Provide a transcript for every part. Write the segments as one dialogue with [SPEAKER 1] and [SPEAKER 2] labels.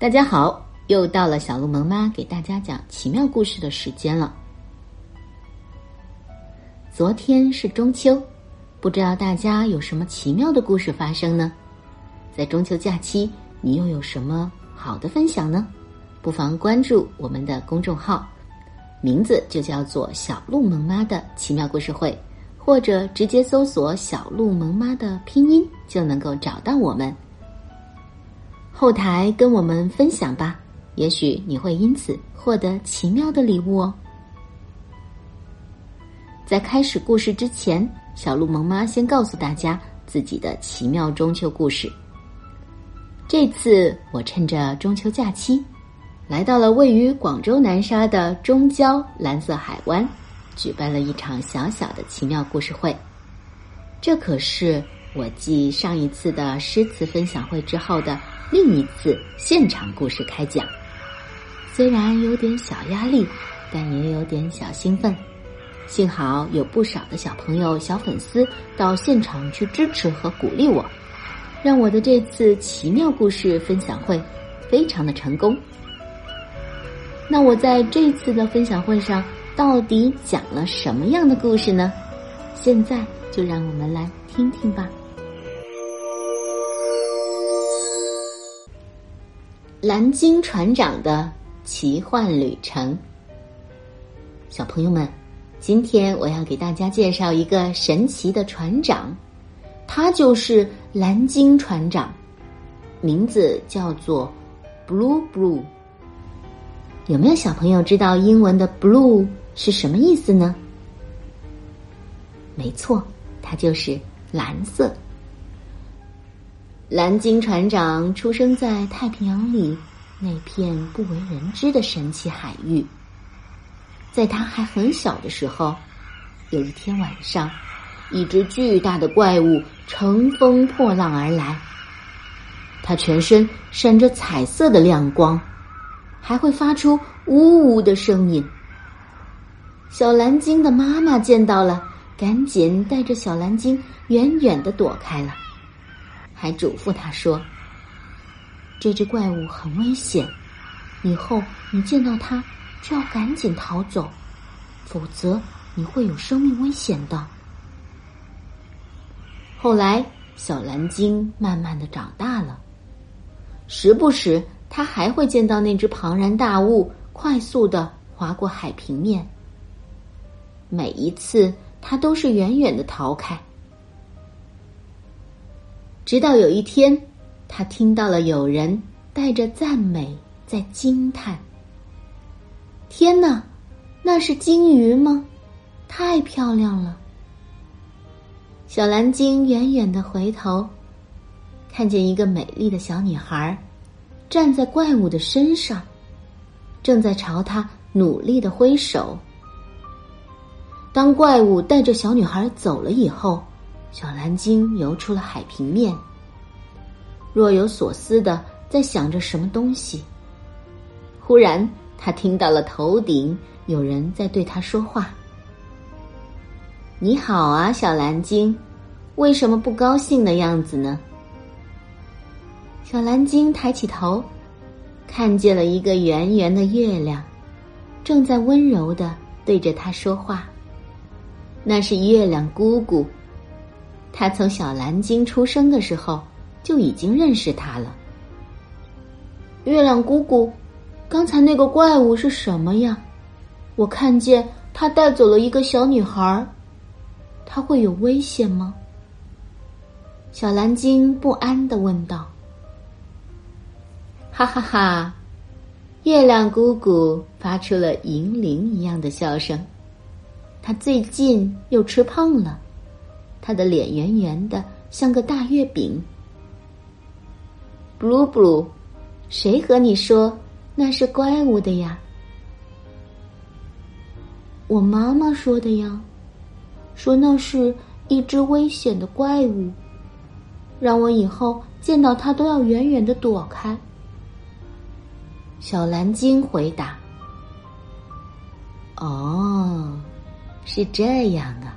[SPEAKER 1] 大家好，又到了小鹿萌妈给大家讲奇妙故事的时间了。昨天是中秋，不知道大家有什么奇妙的故事发生呢？在中秋假期，你又有什么好的分享呢？不妨关注我们的公众号，名字就叫做“小鹿萌妈的奇妙故事会”，或者直接搜索“小鹿萌妈”的拼音，就能够找到我们。后台跟我们分享吧，也许你会因此获得奇妙的礼物哦。在开始故事之前，小鹿萌妈先告诉大家自己的奇妙中秋故事。这次我趁着中秋假期，来到了位于广州南沙的中郊蓝色海湾，举办了一场小小的奇妙故事会。这可是我继上一次的诗词分享会之后的。另一次现场故事开讲，虽然有点小压力，但也有点小兴奋。幸好有不少的小朋友、小粉丝到现场去支持和鼓励我，让我的这次奇妙故事分享会非常的成功。那我在这次的分享会上到底讲了什么样的故事呢？现在就让我们来听听吧。蓝鲸船长的奇幻旅程，小朋友们，今天我要给大家介绍一个神奇的船长，他就是蓝鲸船长，名字叫做 Blue Blue。有没有小朋友知道英文的 Blue 是什么意思呢？没错，它就是蓝色。蓝鲸船长出生在太平洋里那片不为人知的神奇海域。在他还很小的时候，有一天晚上，一只巨大的怪物乘风破浪而来。它全身闪着彩色的亮光，还会发出呜呜的声音。小蓝鲸的妈妈见到了，赶紧带着小蓝鲸远远的躲开了。还嘱咐他说：“这只怪物很危险，以后你见到它就要赶紧逃走，否则你会有生命危险的。”后来，小蓝鲸慢慢的长大了，时不时它还会见到那只庞然大物快速的划过海平面，每一次它都是远远的逃开。直到有一天，他听到了有人带着赞美在惊叹：“天哪，那是鲸鱼吗？太漂亮了！”小蓝鲸远远的回头，看见一个美丽的小女孩站在怪物的身上，正在朝他努力的挥手。当怪物带着小女孩走了以后。小蓝鲸游出了海平面，若有所思的在想着什么东西。忽然，他听到了头顶有人在对他说话：“你好啊，小蓝鲸，为什么不高兴的样子呢？”小蓝鲸抬起头，看见了一个圆圆的月亮，正在温柔的对着他说话。那是月亮姑姑。他从小蓝鲸出生的时候就已经认识他了。月亮姑姑，刚才那个怪物是什么呀？我看见他带走了一个小女孩，他会有危险吗？小蓝鲸不安的问道。哈哈哈！月亮姑姑发出了银铃一样的笑声。他最近又吃胖了。他的脸圆圆的，像个大月饼。Blue Blue，谁和你说那是怪物的呀？我妈妈说的呀，说那是一只危险的怪物，让我以后见到它都要远远的躲开。小蓝鲸回答：“哦，是这样啊。”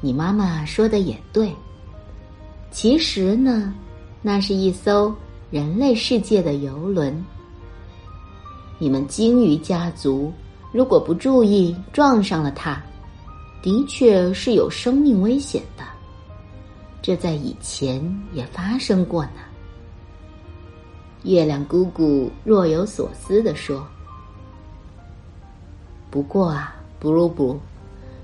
[SPEAKER 1] 你妈妈说的也对。其实呢，那是一艘人类世界的游轮。你们鲸鱼家族如果不注意撞上了它，的确是有生命危险的。这在以前也发生过呢。月亮姑姑若有所思地说：“不过啊，布鲁布，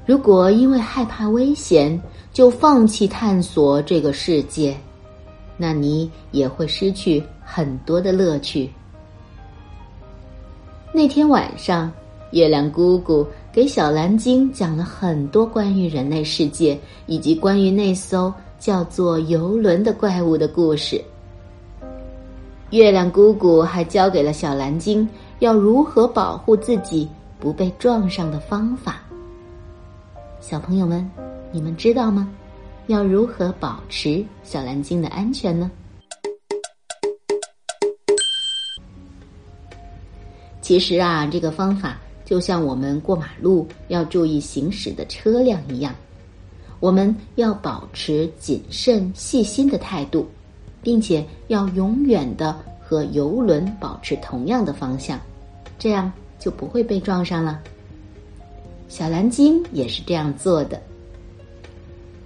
[SPEAKER 1] 如果因为害怕危险就放弃探索这个世界，那你也会失去很多的乐趣。”那天晚上，月亮姑姑给小蓝鲸讲了很多关于人类世界以及关于那艘叫做游轮的怪物的故事。月亮姑姑还教给了小蓝鲸要如何保护自己不被撞上的方法。小朋友们，你们知道吗？要如何保持小蓝鲸的安全呢？其实啊，这个方法就像我们过马路要注意行驶的车辆一样，我们要保持谨慎细心的态度，并且要永远的和游轮保持同样的方向，这样就不会被撞上了。小蓝鲸也是这样做的，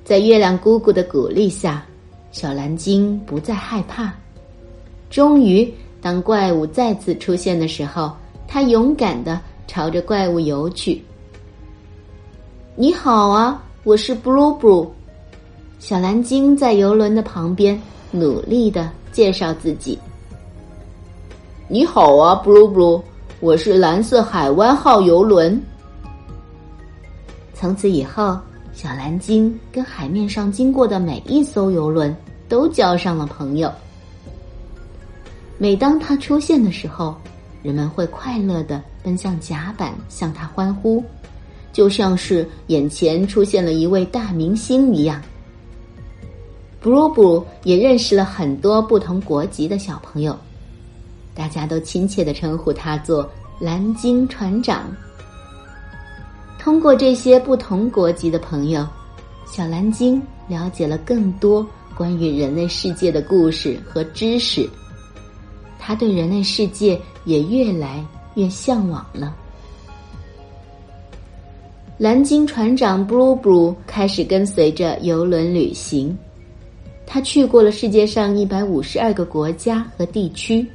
[SPEAKER 1] 在月亮姑姑的鼓励下，小蓝鲸不再害怕。终于，当怪物再次出现的时候。他勇敢的朝着怪物游去。你好啊，我是 Blue Blue。小蓝鲸在游轮的旁边努力的介绍自己。你好啊，Blue Blue，我是蓝色海湾号游轮。从此以后，小蓝鲸跟海面上经过的每一艘游轮都交上了朋友。每当它出现的时候，人们会快乐的奔向甲板，向它欢呼，就像是眼前出现了一位大明星一样。布鲁布也认识了很多不同国籍的小朋友，大家都亲切的称呼他做蓝鲸船长。通过这些不同国籍的朋友，小蓝鲸了解了更多关于人类世界的故事和知识。他对人类世界。也越来越向往了。蓝鲸船长布鲁布鲁开始跟随着游轮旅行，他去过了世界上一百五十二个国家和地区，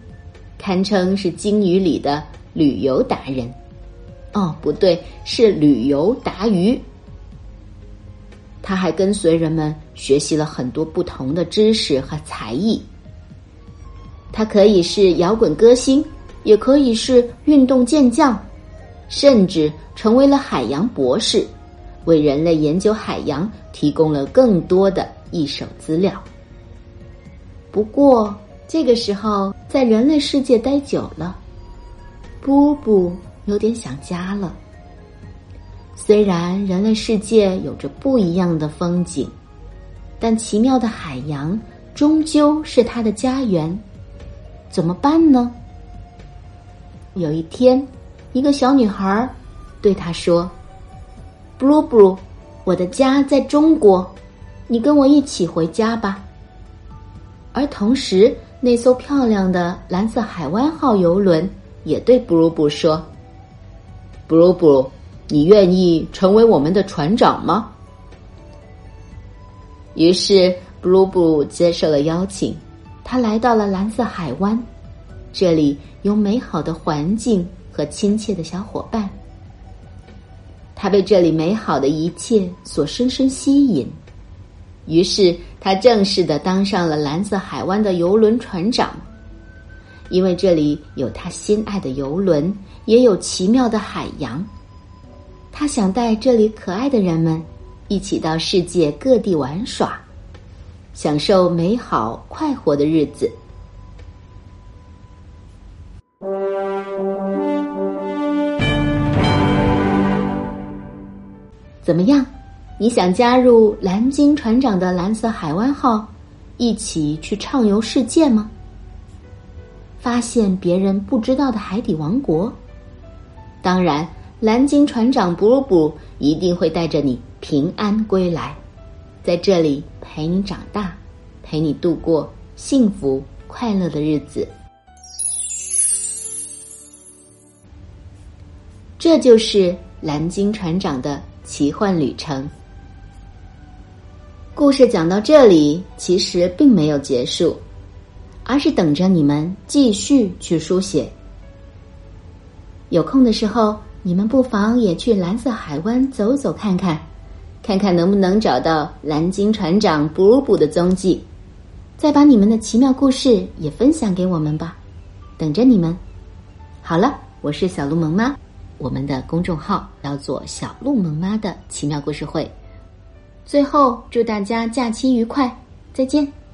[SPEAKER 1] 堪称是鲸鱼里的旅游达人。哦，不对，是旅游达鱼。他还跟随人们学习了很多不同的知识和才艺。他可以是摇滚歌星。也可以是运动健将，甚至成为了海洋博士，为人类研究海洋提供了更多的一手资料。不过，这个时候在人类世界待久了，布布有点想家了。虽然人类世界有着不一样的风景，但奇妙的海洋终究是他的家园。怎么办呢？有一天，一个小女孩对他说布鲁布鲁，我的家在中国，你跟我一起回家吧。”而同时，那艘漂亮的蓝色海湾号游轮也对布鲁布说：“布鲁布，你愿意成为我们的船长吗？”于是，布鲁布接受了邀请，他来到了蓝色海湾。这里有美好的环境和亲切的小伙伴，他被这里美好的一切所深深吸引，于是他正式的当上了蓝色海湾的游轮船长。因为这里有他心爱的游轮，也有奇妙的海洋，他想带这里可爱的人们一起到世界各地玩耍，享受美好快活的日子。怎么样？你想加入蓝鲸船长的蓝色海湾号，一起去畅游世界吗？发现别人不知道的海底王国？当然，蓝鲸船长布鲁布一定会带着你平安归来，在这里陪你长大，陪你度过幸福快乐的日子。这就是蓝鲸船长的奇幻旅程。故事讲到这里，其实并没有结束，而是等着你们继续去书写。有空的时候，你们不妨也去蓝色海湾走走看看，看看能不能找到蓝鲸船长布鲁布的踪迹，再把你们的奇妙故事也分享给我们吧，等着你们。好了，我是小鹿萌妈，我们的公众号叫做“小鹿萌妈的奇妙故事会”。最后，祝大家假期愉快，再见。